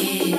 yeah.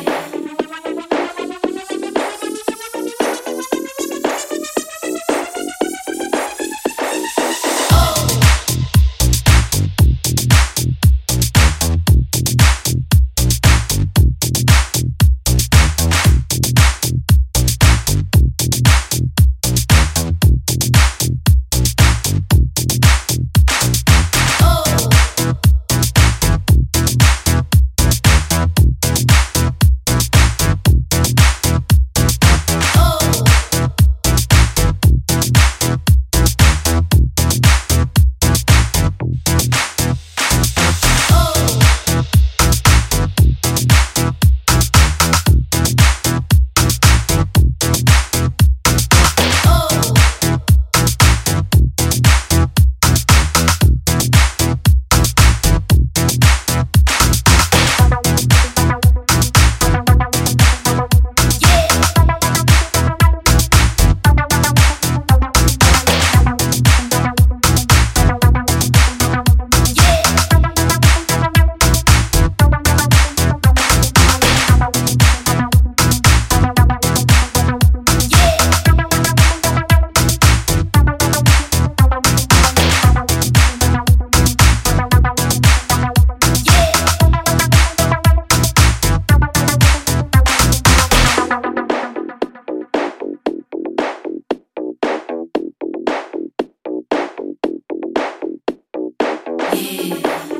aqui.